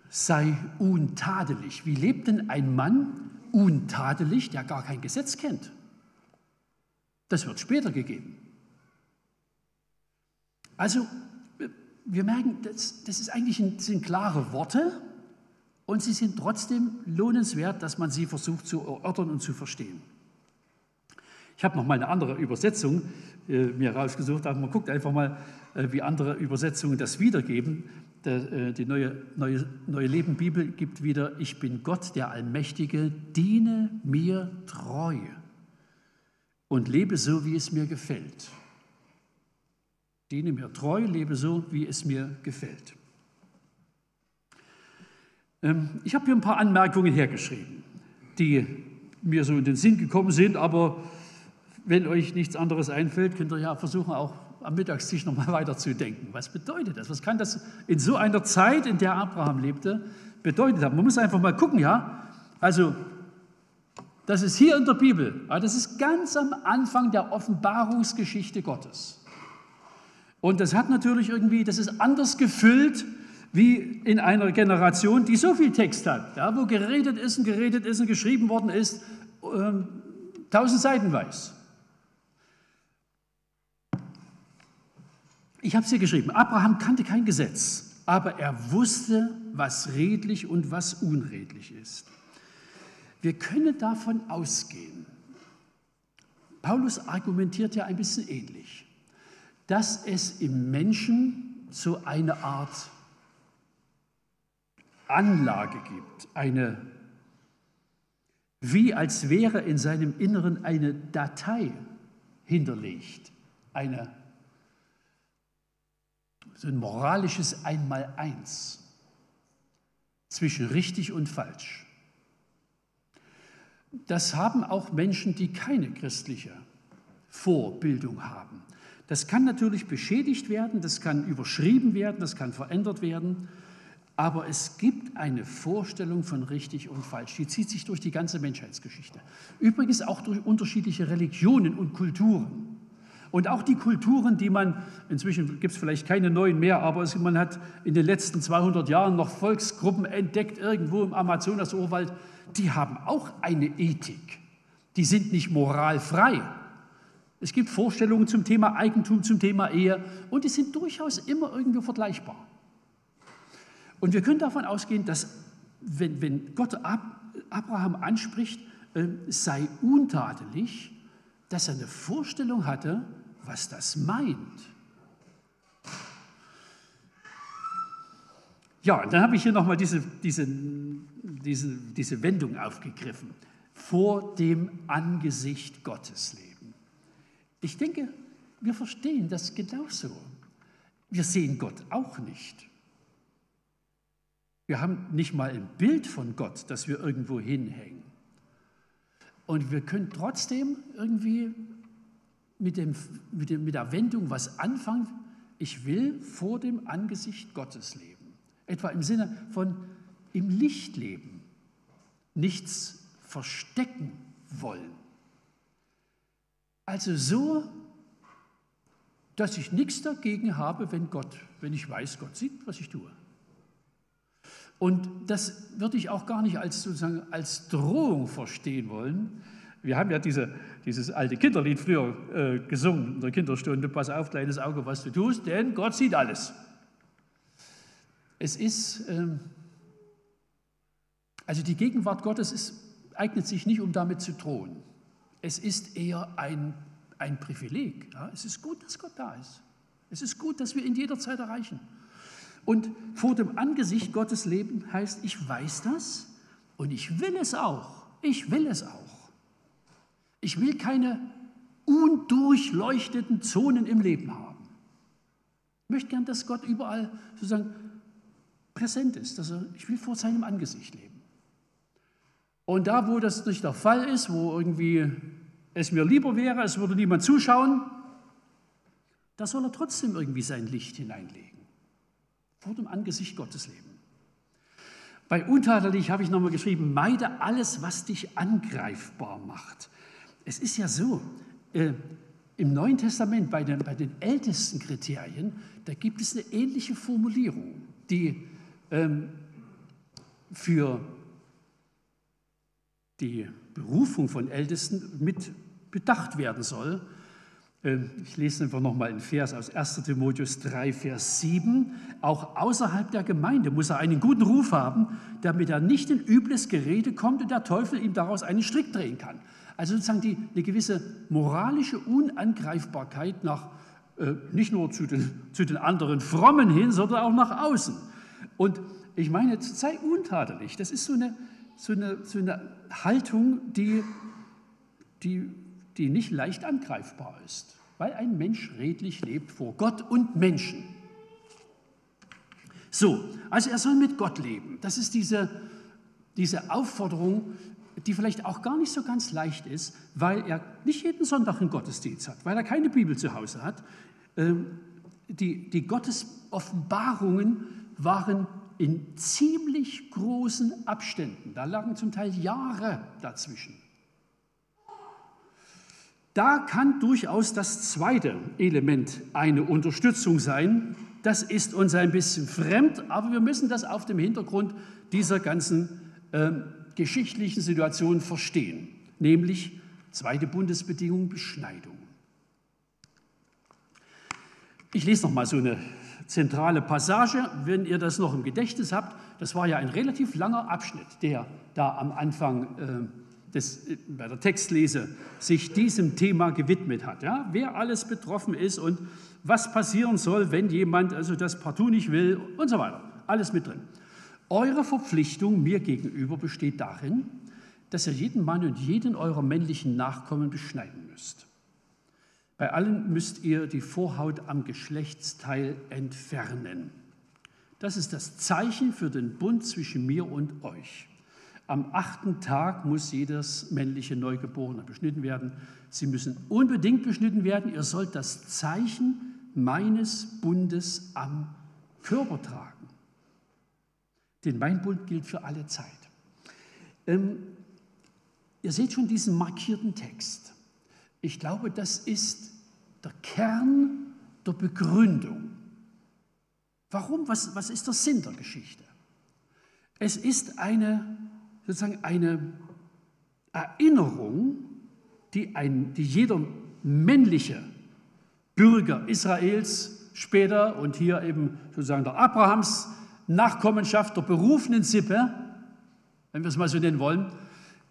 Sei untadelig. Wie lebt denn ein Mann untadelig, der gar kein Gesetz kennt? Das wird später gegeben. Also, wir merken, das, das ist eigentlich ein, sind klare Worte und sie sind trotzdem lohnenswert, dass man sie versucht zu erörtern und zu verstehen. Ich habe noch mal eine andere Übersetzung äh, mir rausgesucht, aber man guckt einfach mal, äh, wie andere Übersetzungen das wiedergeben. Der, äh, die neue, neue, neue Leben Bibel gibt wieder, ich bin Gott, der Allmächtige, diene mir treu und lebe so, wie es mir gefällt. Diene mir treu, lebe so, wie es mir gefällt. Ähm, ich habe hier ein paar Anmerkungen hergeschrieben, die mir so in den Sinn gekommen sind, aber wenn euch nichts anderes einfällt, könnt ihr ja versuchen, auch am Mittagstisch nochmal weiterzudenken. Was bedeutet das? Was kann das in so einer Zeit, in der Abraham lebte, bedeutet haben? Man muss einfach mal gucken, ja. Also, das ist hier in der Bibel, das ist ganz am Anfang der Offenbarungsgeschichte Gottes. Und das hat natürlich irgendwie, das ist anders gefüllt wie in einer Generation, die so viel Text hat, ja, wo geredet ist und geredet ist und geschrieben worden ist, ähm, tausend Seiten weiß. Ich habe es hier geschrieben, Abraham kannte kein Gesetz, aber er wusste, was redlich und was unredlich ist. Wir können davon ausgehen, Paulus argumentiert ja ein bisschen ähnlich, dass es im Menschen so eine Art Anlage gibt, eine, wie als wäre in seinem Inneren eine Datei hinterlegt, eine so ein moralisches Einmaleins zwischen richtig und falsch. Das haben auch Menschen, die keine christliche Vorbildung haben. Das kann natürlich beschädigt werden, das kann überschrieben werden, das kann verändert werden, aber es gibt eine Vorstellung von richtig und falsch, die zieht sich durch die ganze Menschheitsgeschichte. Übrigens auch durch unterschiedliche Religionen und Kulturen. Und auch die Kulturen, die man, inzwischen gibt es vielleicht keine neuen mehr, aber es, man hat in den letzten 200 Jahren noch Volksgruppen entdeckt, irgendwo im Amazonas-Urwald, die haben auch eine Ethik. Die sind nicht moralfrei. Es gibt Vorstellungen zum Thema Eigentum, zum Thema Ehe und die sind durchaus immer irgendwie vergleichbar. Und wir können davon ausgehen, dass wenn, wenn Gott Abraham anspricht, äh, sei untadelig, dass er eine Vorstellung hatte, was das meint. Ja, und dann habe ich hier nochmal diese, diese, diese, diese Wendung aufgegriffen. Vor dem Angesicht Gottes leben. Ich denke, wir verstehen das genauso. Wir sehen Gott auch nicht. Wir haben nicht mal ein Bild von Gott, das wir irgendwo hinhängen. Und wir können trotzdem irgendwie mit, dem, mit, dem, mit der Wendung was anfangen, ich will vor dem Angesicht Gottes leben. Etwa im Sinne von im Licht leben, nichts verstecken wollen. Also so, dass ich nichts dagegen habe, wenn Gott, wenn ich weiß, Gott sieht, was ich tue. Und das würde ich auch gar nicht als, sozusagen als Drohung verstehen wollen, wir haben ja diese, dieses alte Kinderlied früher äh, gesungen in der Kinderstunde, pass auf, kleines Auge, was du tust, denn Gott sieht alles. Es ist, ähm, also die Gegenwart Gottes ist, eignet sich nicht, um damit zu drohen. Es ist eher ein, ein Privileg. Ja? Es ist gut, dass Gott da ist. Es ist gut, dass wir ihn jederzeit erreichen. Und vor dem Angesicht Gottes leben heißt, ich weiß das und ich will es auch. Ich will es auch. Ich will keine undurchleuchteten Zonen im Leben haben. Ich möchte gern, dass Gott überall sozusagen präsent ist. Er, ich will vor seinem Angesicht leben. Und da, wo das nicht der Fall ist, wo irgendwie es mir lieber wäre, es würde niemand zuschauen, da soll er trotzdem irgendwie sein Licht hineinlegen. Vor dem Angesicht Gottes leben. Bei untadelig habe ich nochmal geschrieben, meide alles, was dich angreifbar macht. Es ist ja so, äh, im Neuen Testament bei den, bei den ältesten Kriterien, da gibt es eine ähnliche Formulierung, die ähm, für die Berufung von Ältesten mit bedacht werden soll. Ähm, ich lese einfach nochmal einen Vers aus 1 Timotheus 3, Vers 7. Auch außerhalb der Gemeinde muss er einen guten Ruf haben, damit er nicht in übles Gerede kommt und der Teufel ihm daraus einen Strick drehen kann. Also sozusagen die, eine gewisse moralische Unangreifbarkeit nach, äh, nicht nur zu den, zu den anderen Frommen hin, sondern auch nach außen. Und ich meine, sei untadelig. Das ist so eine, so eine, so eine Haltung, die, die die nicht leicht angreifbar ist, weil ein Mensch redlich lebt vor Gott und Menschen. So, also er soll mit Gott leben. Das ist diese, diese Aufforderung, die vielleicht auch gar nicht so ganz leicht ist, weil er nicht jeden Sonntag einen Gottesdienst hat, weil er keine Bibel zu Hause hat. Ähm, die, die Gottesoffenbarungen waren in ziemlich großen Abständen. Da lagen zum Teil Jahre dazwischen. Da kann durchaus das zweite Element eine Unterstützung sein. Das ist uns ein bisschen fremd, aber wir müssen das auf dem Hintergrund dieser ganzen äh, geschichtlichen Situation verstehen, nämlich zweite Bundesbedingung Beschneidung. Ich lese noch mal so eine zentrale Passage, wenn ihr das noch im Gedächtnis habt. Das war ja ein relativ langer Abschnitt, der da am Anfang äh, des, bei der Textlese sich diesem Thema gewidmet hat. Ja? Wer alles betroffen ist und was passieren soll, wenn jemand also das partout nicht will und so weiter. Alles mit drin. Eure Verpflichtung mir gegenüber besteht darin, dass ihr jeden Mann und jeden eurer männlichen Nachkommen beschneiden müsst. Bei allen müsst ihr die Vorhaut am Geschlechtsteil entfernen. Das ist das Zeichen für den Bund zwischen mir und euch. Am achten Tag muss jedes männliche Neugeborene beschnitten werden. Sie müssen unbedingt beschnitten werden. Ihr sollt das Zeichen meines Bundes am Körper tragen. Denn mein Bund gilt für alle Zeit. Ähm, ihr seht schon diesen markierten Text. Ich glaube, das ist der Kern der Begründung. Warum? Was, was ist der Sinn der Geschichte? Es ist eine sozusagen eine Erinnerung, die, ein, die jeder männliche Bürger Israels später und hier eben sozusagen der Abrahams Nachkommenschaft der berufenen Sippe, wenn wir es mal so nennen wollen,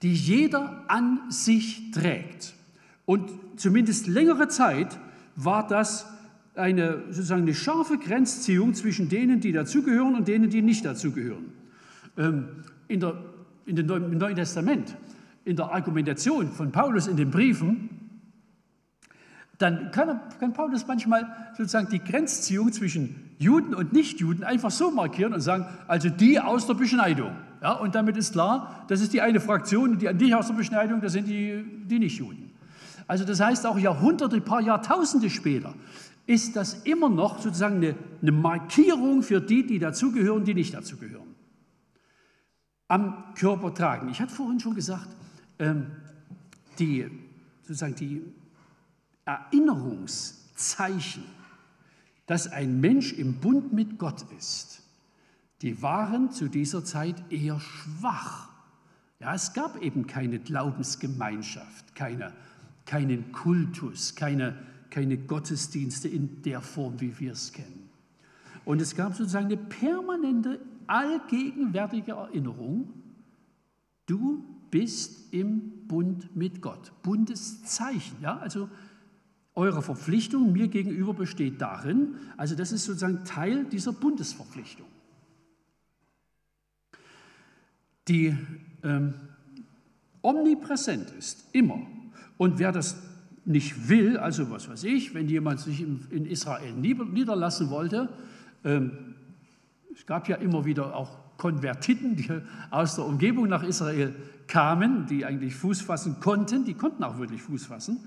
die jeder an sich trägt. Und zumindest längere Zeit war das eine, sozusagen eine scharfe Grenzziehung zwischen denen, die dazugehören und denen, die nicht dazugehören. Ähm, in der in dem Neuen Testament, in der Argumentation von Paulus in den Briefen, dann kann, kann, Paulus manchmal sozusagen die Grenzziehung zwischen Juden und Nichtjuden einfach so markieren und sagen, also die aus der Beschneidung. Ja, und damit ist klar, das ist die eine Fraktion die nicht aus der Beschneidung, das sind die, die Nichtjuden. Also das heißt, auch Jahrhunderte, ein paar Jahrtausende später ist das immer noch sozusagen eine, eine Markierung für die, die dazugehören, die nicht dazugehören am Körper tragen. Ich hatte vorhin schon gesagt, ähm, die, sozusagen die Erinnerungszeichen, dass ein Mensch im Bund mit Gott ist, die waren zu dieser Zeit eher schwach. Ja, es gab eben keine Glaubensgemeinschaft, keine, keinen Kultus, keine, keine Gottesdienste in der Form, wie wir es kennen. Und es gab sozusagen eine permanente allgegenwärtige Erinnerung, du bist im Bund mit Gott. Bundeszeichen, ja, also eure Verpflichtung mir gegenüber besteht darin, also das ist sozusagen Teil dieser Bundesverpflichtung. Die ähm, omnipräsent ist, immer. Und wer das nicht will, also was weiß ich, wenn jemand sich in Israel niederlassen wollte, ähm, es gab ja immer wieder auch Konvertiten, die aus der Umgebung nach Israel kamen, die eigentlich Fuß fassen konnten, die konnten auch wirklich Fuß fassen,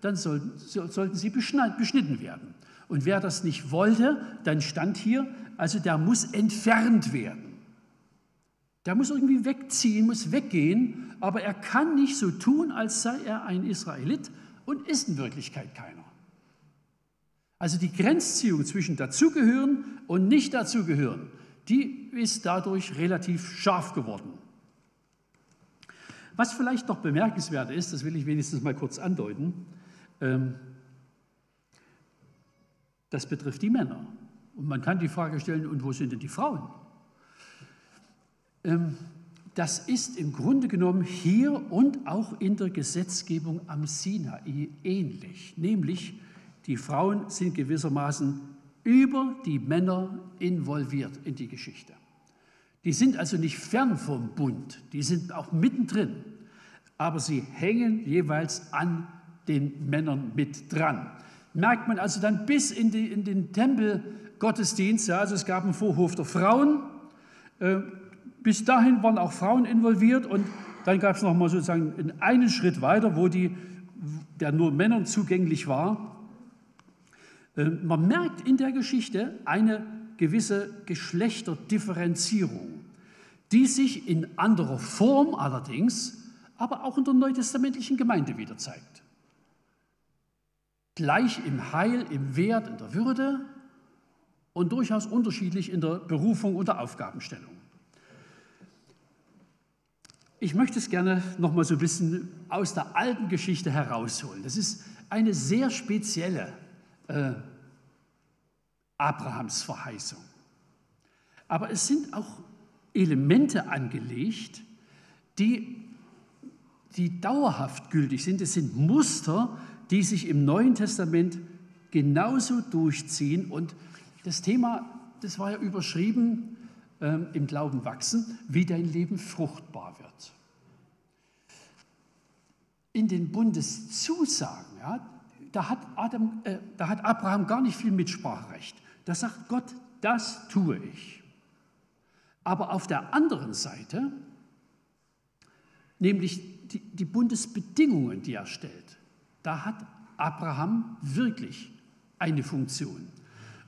dann sollten, sollten sie beschnitten werden. Und wer das nicht wollte, dann stand hier, also der muss entfernt werden. Der muss irgendwie wegziehen, muss weggehen, aber er kann nicht so tun, als sei er ein Israelit und ist in Wirklichkeit keiner. Also die Grenzziehung zwischen dazugehören und nicht dazugehören, die ist dadurch relativ scharf geworden. Was vielleicht noch bemerkenswert ist, das will ich wenigstens mal kurz andeuten, ähm, das betrifft die Männer. Und man kann die Frage stellen, und wo sind denn die Frauen? Ähm, das ist im Grunde genommen hier und auch in der Gesetzgebung am Sinai ähnlich. Nämlich, die Frauen sind gewissermaßen über die Männer involviert in die Geschichte. Die sind also nicht fern vom Bund, die sind auch mittendrin, aber sie hängen jeweils an den Männern mit dran. Merkt man also dann bis in, die, in den Tempelgottesdienst, ja, also es gab einen Vorhof der Frauen, äh, bis dahin waren auch Frauen involviert und dann gab es nochmal sozusagen einen Schritt weiter, wo die, der nur Männern zugänglich war. Ähm, man merkt in der Geschichte eine gewisse Geschlechterdifferenzierung, die sich in anderer Form allerdings, aber auch in der neutestamentlichen Gemeinde wieder zeigt. Gleich im Heil, im Wert, in der Würde und durchaus unterschiedlich in der Berufung und der Aufgabenstellung. Ich möchte es gerne noch mal so ein bisschen aus der alten Geschichte herausholen. Das ist eine sehr spezielle äh, Abrahams Verheißung. Aber es sind auch Elemente angelegt, die, die dauerhaft gültig sind. Es sind Muster, die sich im Neuen Testament genauso durchziehen. Und das Thema, das war ja überschrieben, ähm, im Glauben wachsen, wie dein Leben fruchtbar wird. In den Bundeszusagen, ja, da, hat Adam, äh, da hat Abraham gar nicht viel Mitspracherecht. Da sagt Gott, das tue ich. Aber auf der anderen Seite, nämlich die, die Bundesbedingungen, die er stellt, da hat Abraham wirklich eine Funktion.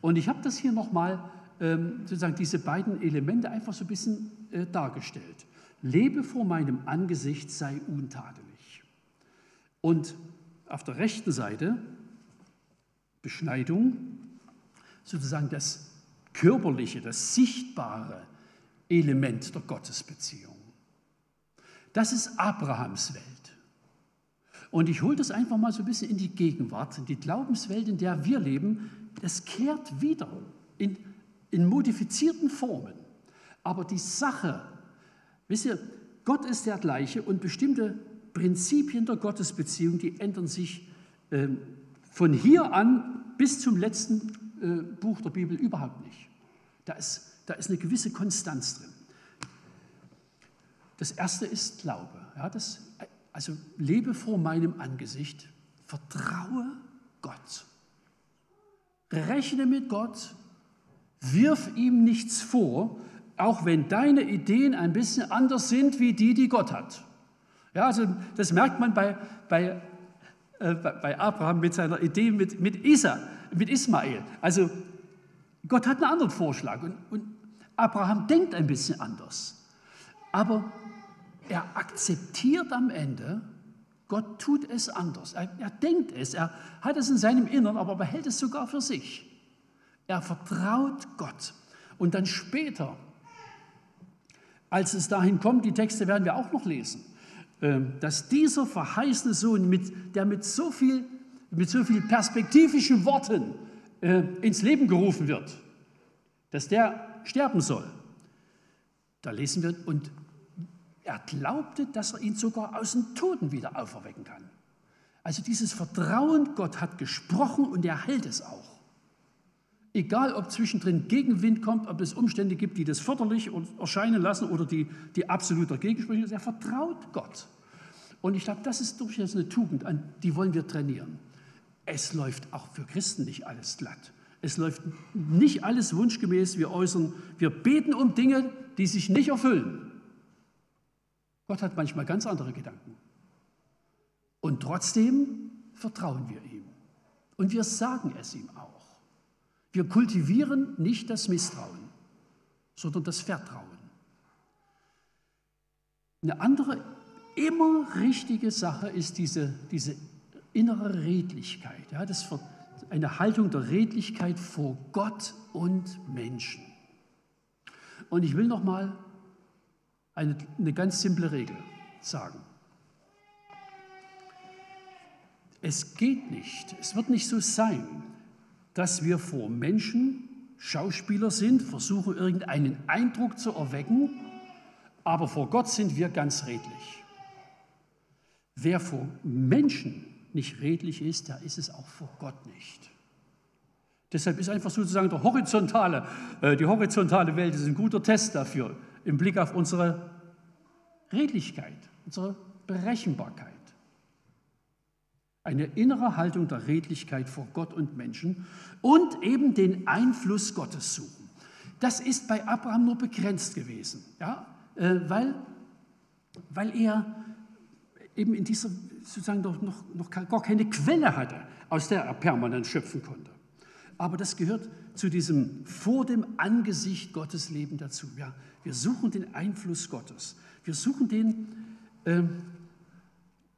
Und ich habe das hier nochmal sozusagen diese beiden Elemente einfach so ein bisschen äh, dargestellt. Lebe vor meinem Angesicht, sei untadelig. Und auf der rechten Seite Beschneidung, sozusagen das körperliche, das sichtbare Element der Gottesbeziehung. Das ist Abrahams Welt. Und ich hole das einfach mal so ein bisschen in die Gegenwart, in die Glaubenswelt, in der wir leben. Das kehrt wieder in in modifizierten Formen. Aber die Sache, wisst ihr, Gott ist der gleiche und bestimmte Prinzipien der Gottesbeziehung, die ändern sich äh, von hier an bis zum letzten äh, Buch der Bibel überhaupt nicht. Da ist, da ist eine gewisse Konstanz drin. Das erste ist Glaube. Ja, das, also lebe vor meinem Angesicht, vertraue Gott. Rechne mit Gott, Wirf ihm nichts vor, auch wenn deine Ideen ein bisschen anders sind wie die, die Gott hat. Ja, also das merkt man bei, bei, äh, bei Abraham mit seiner Idee mit, mit, Isa, mit Ismael. Also Gott hat einen anderen Vorschlag und, und Abraham denkt ein bisschen anders. Aber er akzeptiert am Ende, Gott tut es anders. Er, er denkt es, er hat es in seinem Innern, aber behält es sogar für sich. Er vertraut Gott. Und dann später, als es dahin kommt, die Texte werden wir auch noch lesen, ähm, dass dieser verheißene Sohn, der mit so viel, mit so viel perspektivischen Worten äh, ins Leben gerufen wird, dass der sterben soll. Da lesen wir, und er glaubte, dass er ihn sogar aus den Toten wieder auferwecken kann. Also dieses Vertrauen, Gott hat gesprochen und er hält es auch. Egal, ob zwischendrin Gegenwind kommt, ob es Umstände gibt, die das förderlich erscheinen lassen oder die, die absolut dagegen sprechen, er vertraut Gott. Und ich glaube, das ist durchaus eine Tugend, an die wollen wir trainieren. Es läuft auch für Christen nicht alles glatt. Es läuft nicht alles wunschgemäß. Wir äußern, wir beten um Dinge, die sich nicht erfüllen. Gott hat manchmal ganz andere Gedanken. Und trotzdem vertrauen wir ihm. Und wir sagen es ihm auch. Wir kultivieren nicht das Misstrauen, sondern das Vertrauen. Eine andere, immer richtige Sache ist diese, diese innere Redlichkeit. Ja, das eine Haltung der Redlichkeit vor Gott und Menschen. Und ich will noch mal eine, eine ganz simple Regel sagen. Es geht nicht, es wird nicht so sein, dass wir vor Menschen Schauspieler sind, versuchen irgendeinen Eindruck zu erwecken, aber vor Gott sind wir ganz redlich. Wer vor Menschen nicht redlich ist, der ist es auch vor Gott nicht. Deshalb ist einfach sozusagen der horizontale, äh, die horizontale Welt ist ein guter Test dafür, im Blick auf unsere Redlichkeit, unsere Berechenbarkeit. Eine innere Haltung der Redlichkeit vor Gott und Menschen und eben den Einfluss Gottes suchen. Das ist bei Abraham nur begrenzt gewesen, ja? Äh, weil, weil er eben in dieser sozusagen noch, noch gar keine Quelle hatte, aus der er permanent schöpfen konnte. Aber das gehört zu diesem vor dem Angesicht Gottes Leben dazu. Ja, wir suchen den Einfluss Gottes. Wir suchen den äh,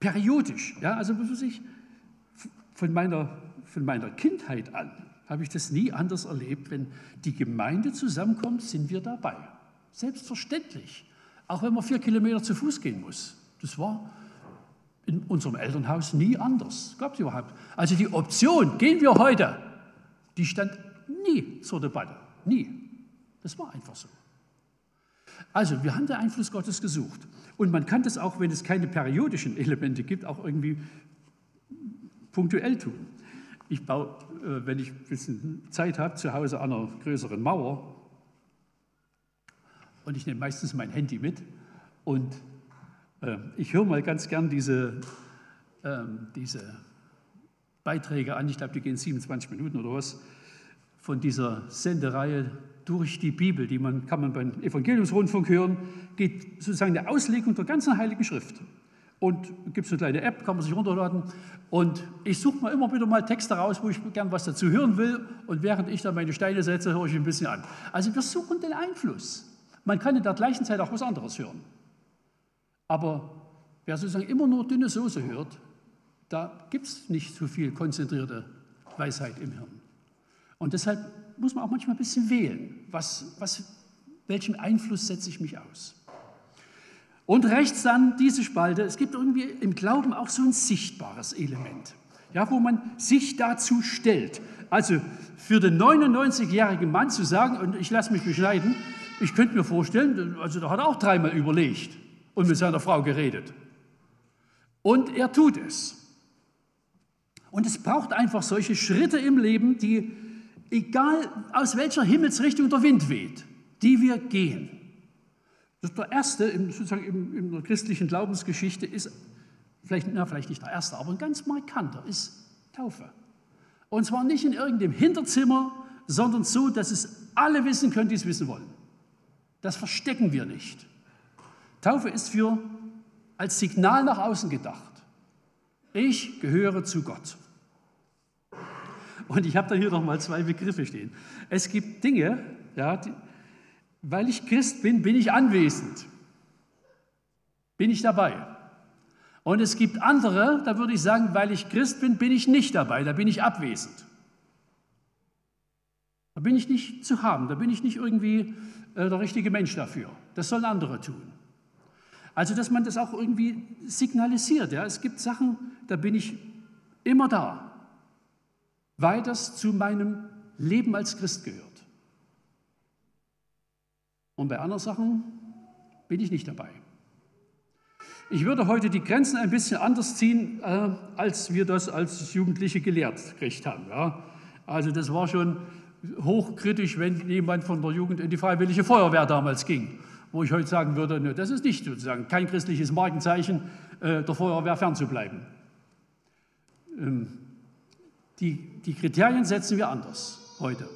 periodisch. Ja, also ich, von meiner, von meiner Kindheit an habe ich das nie anders erlebt. Wenn die Gemeinde zusammenkommt, sind wir dabei. Selbstverständlich. Auch wenn man vier Kilometer zu Fuß gehen muss. Das war in unserem Elternhaus nie anders. Gab es überhaupt. Also die Option, gehen wir heute, die stand nie zur Debatte. Nie. Das war einfach so. Also, wir haben den Einfluss Gottes gesucht. Und man kann das auch, wenn es keine periodischen Elemente gibt, auch irgendwie punktuell tun. Ich baue, äh, wenn ich ein bisschen Zeit habe, zu Hause an einer größeren Mauer und ich nehme meistens mein Handy mit und äh, ich höre mal ganz gern diese, ähm, diese Beiträge an, ich glaube, die gehen 27 Minuten oder was, von dieser Sendereihe durch die Bibel, die man, kann man beim Evangeliumsrundfunk hören, geht sozusagen eine Auslegung der ganzen Heiligen Schrift. Und gibt es eine kleine App, kann man sich runterladen. Und ich suche mir immer wieder mal Texte raus, wo ich gern was dazu hören will. Und während ich dann meine Steine setze, höre ich ein bisschen an. Also wir suchen den Einfluss. Man kann in der gleichen Zeit auch was anderes hören. Aber wer sozusagen immer nur dünne Soße hört, da gibt es nicht so viel konzentrierte Weisheit im Hirn. Und deshalb muss man auch manchmal ein bisschen wählen. Was, was, welchem Einfluss setze ich mich aus? Und rechts dann diese Spalte. Es gibt irgendwie im Glauben auch so ein sichtbares Element, ja, wo man sich dazu stellt. Also für den 99-jährigen Mann zu sagen, und ich lasse mich beschneiden, ich könnte mir vorstellen, also da hat er auch dreimal überlegt und mit seiner Frau geredet. Und er tut es. Und es braucht einfach solche Schritte im Leben, die, egal aus welcher Himmelsrichtung der Wind weht, die wir gehen. Das der erste, sozusagen in der christlichen Glaubensgeschichte, ist vielleicht, na, vielleicht nicht der erste, aber ein ganz markanter, ist Taufe. Und zwar nicht in irgendeinem Hinterzimmer, sondern so, dass es alle wissen können, die es wissen wollen. Das verstecken wir nicht. Taufe ist für als Signal nach außen gedacht. Ich gehöre zu Gott. Und ich habe da hier noch mal zwei Begriffe stehen. Es gibt Dinge, ja, die, weil ich Christ bin, bin ich anwesend. Bin ich dabei. Und es gibt andere, da würde ich sagen, weil ich Christ bin, bin ich nicht dabei, da bin ich abwesend. Da bin ich nicht zu haben, da bin ich nicht irgendwie äh, der richtige Mensch dafür. Das sollen andere tun. Also, dass man das auch irgendwie signalisiert. Ja? Es gibt Sachen, da bin ich immer da, weil das zu meinem Leben als Christ gehört. Und bei anderen Sachen bin ich nicht dabei. Ich würde heute die Grenzen ein bisschen anders ziehen, äh, als wir das als Jugendliche gelehrt gekriegt haben. Ja? Also das war schon hochkritisch, wenn jemand von der Jugend in die Freiwillige Feuerwehr damals ging. wo ich heute sagen würde, ne, das ist nicht sozusagen kein christliches Markenzeichen, äh, der Feuerwehr fernzubleiben. Ähm, die, die Kriterien setzen wir anders heute.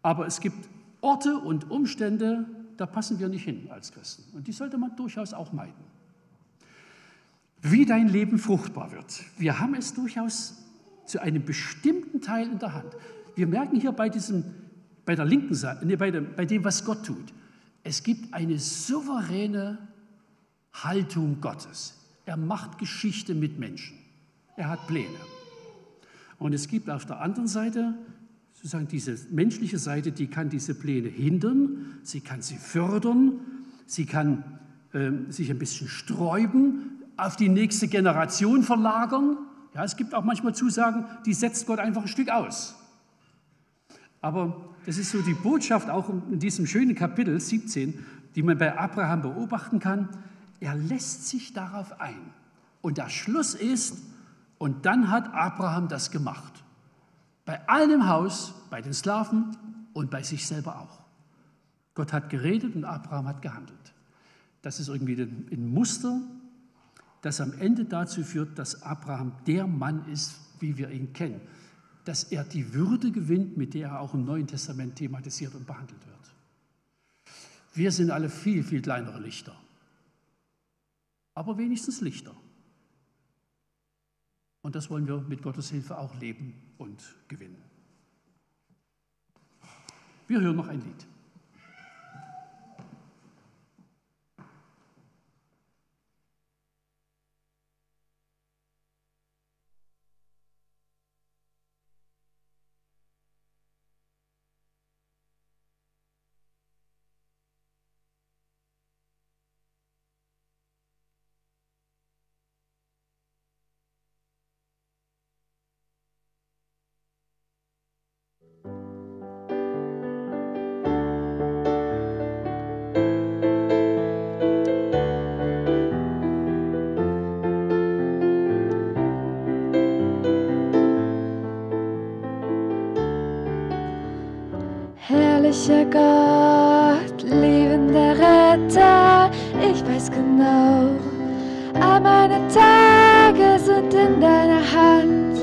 Aber es gibt Orte und Umstände, da passen wir nicht hin als Christen. Und die sollte man durchaus auch meiden. Wie dein Leben fruchtbar wird. Wir haben es durchaus zu einem bestimmten Teil in der Hand. Wir merken hier bei, diesem, bei der linken Seite, nee, bei, dem, bei dem, was Gott tut, es gibt eine souveräne Haltung Gottes. Er macht Geschichte mit Menschen. Er hat Pläne. Und es gibt auf der anderen Seite sozusagen diese menschliche Seite, die kann diese Pläne hindern, sie kann sie fördern, sie kann äh, sich ein bisschen sträuben, auf die nächste Generation verlagern. Ja, es gibt auch manchmal Zusagen, die setzt Gott einfach ein Stück aus. Aber das ist so die Botschaft auch in diesem schönen Kapitel 17, die man bei Abraham beobachten kann. Er lässt sich darauf ein. Und der Schluss ist, und dann hat Abraham das gemacht. Bei allen im Haus, bei den Sklaven und bei sich selber auch. Gott hat geredet und Abraham hat gehandelt. Das ist irgendwie ein Muster, das am Ende dazu führt, dass Abraham der Mann ist, wie wir ihn kennen. Dass er die Würde gewinnt, mit der er auch im Neuen Testament thematisiert und behandelt wird. Wir sind alle viel, viel kleinere Lichter. Aber wenigstens Lichter. Und das wollen wir mit Gottes Hilfe auch leben und gewinnen. Wir hören noch ein Lied. Herrlicher Gott, liebender Retter, ich weiß genau, all meine Tage sind in deiner Hand,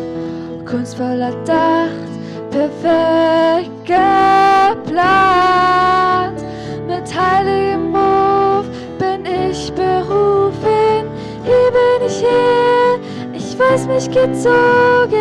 kunstvoll erdacht, perfekt geplant. Mit heiligem Ruf bin ich berufen, hier bin ich hier, ich weiß mich gezogen,